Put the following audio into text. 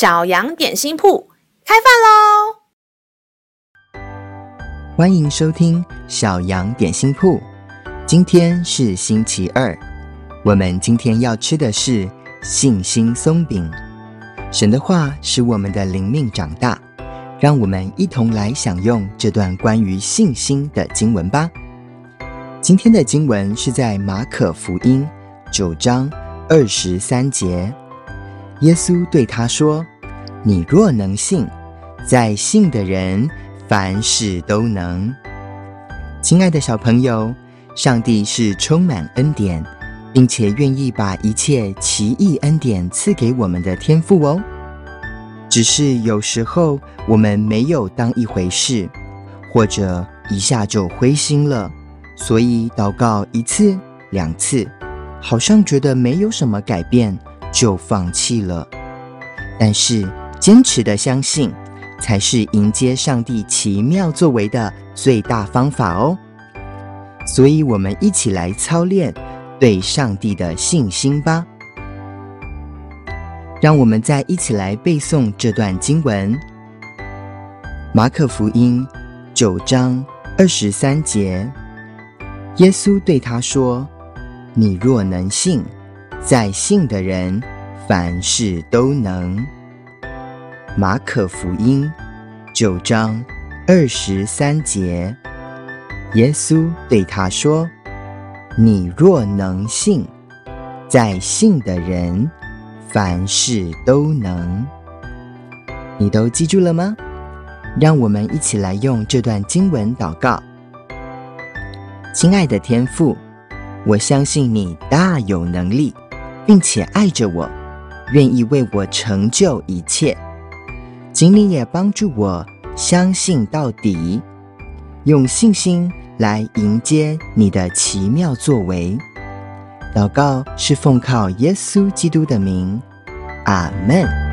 小羊点心铺开饭喽！欢迎收听小羊点心铺。今天是星期二，我们今天要吃的是信心松饼。神的话使我们的灵命长大，让我们一同来享用这段关于信心的经文吧。今天的经文是在马可福音九章二十三节。耶稣对他说：“你若能信，在信的人凡事都能。”亲爱的小朋友，上帝是充满恩典，并且愿意把一切奇异恩典赐给我们的天赋哦。只是有时候我们没有当一回事，或者一下就灰心了，所以祷告一次两次，好像觉得没有什么改变。就放弃了，但是坚持的相信，才是迎接上帝奇妙作为的最大方法哦。所以，我们一起来操练对上帝的信心吧。让我们再一起来背诵这段经文：马可福音九章二十三节，耶稣对他说：“你若能信。”在信的人，凡事都能。马可福音九章二十三节，耶稣对他说：“你若能信，在信的人，凡事都能。”你都记住了吗？让我们一起来用这段经文祷告。亲爱的天父，我相信你大有能力。并且爱着我，愿意为我成就一切。请你也帮助我相信到底，用信心来迎接你的奇妙作为。祷告是奉靠耶稣基督的名，阿门。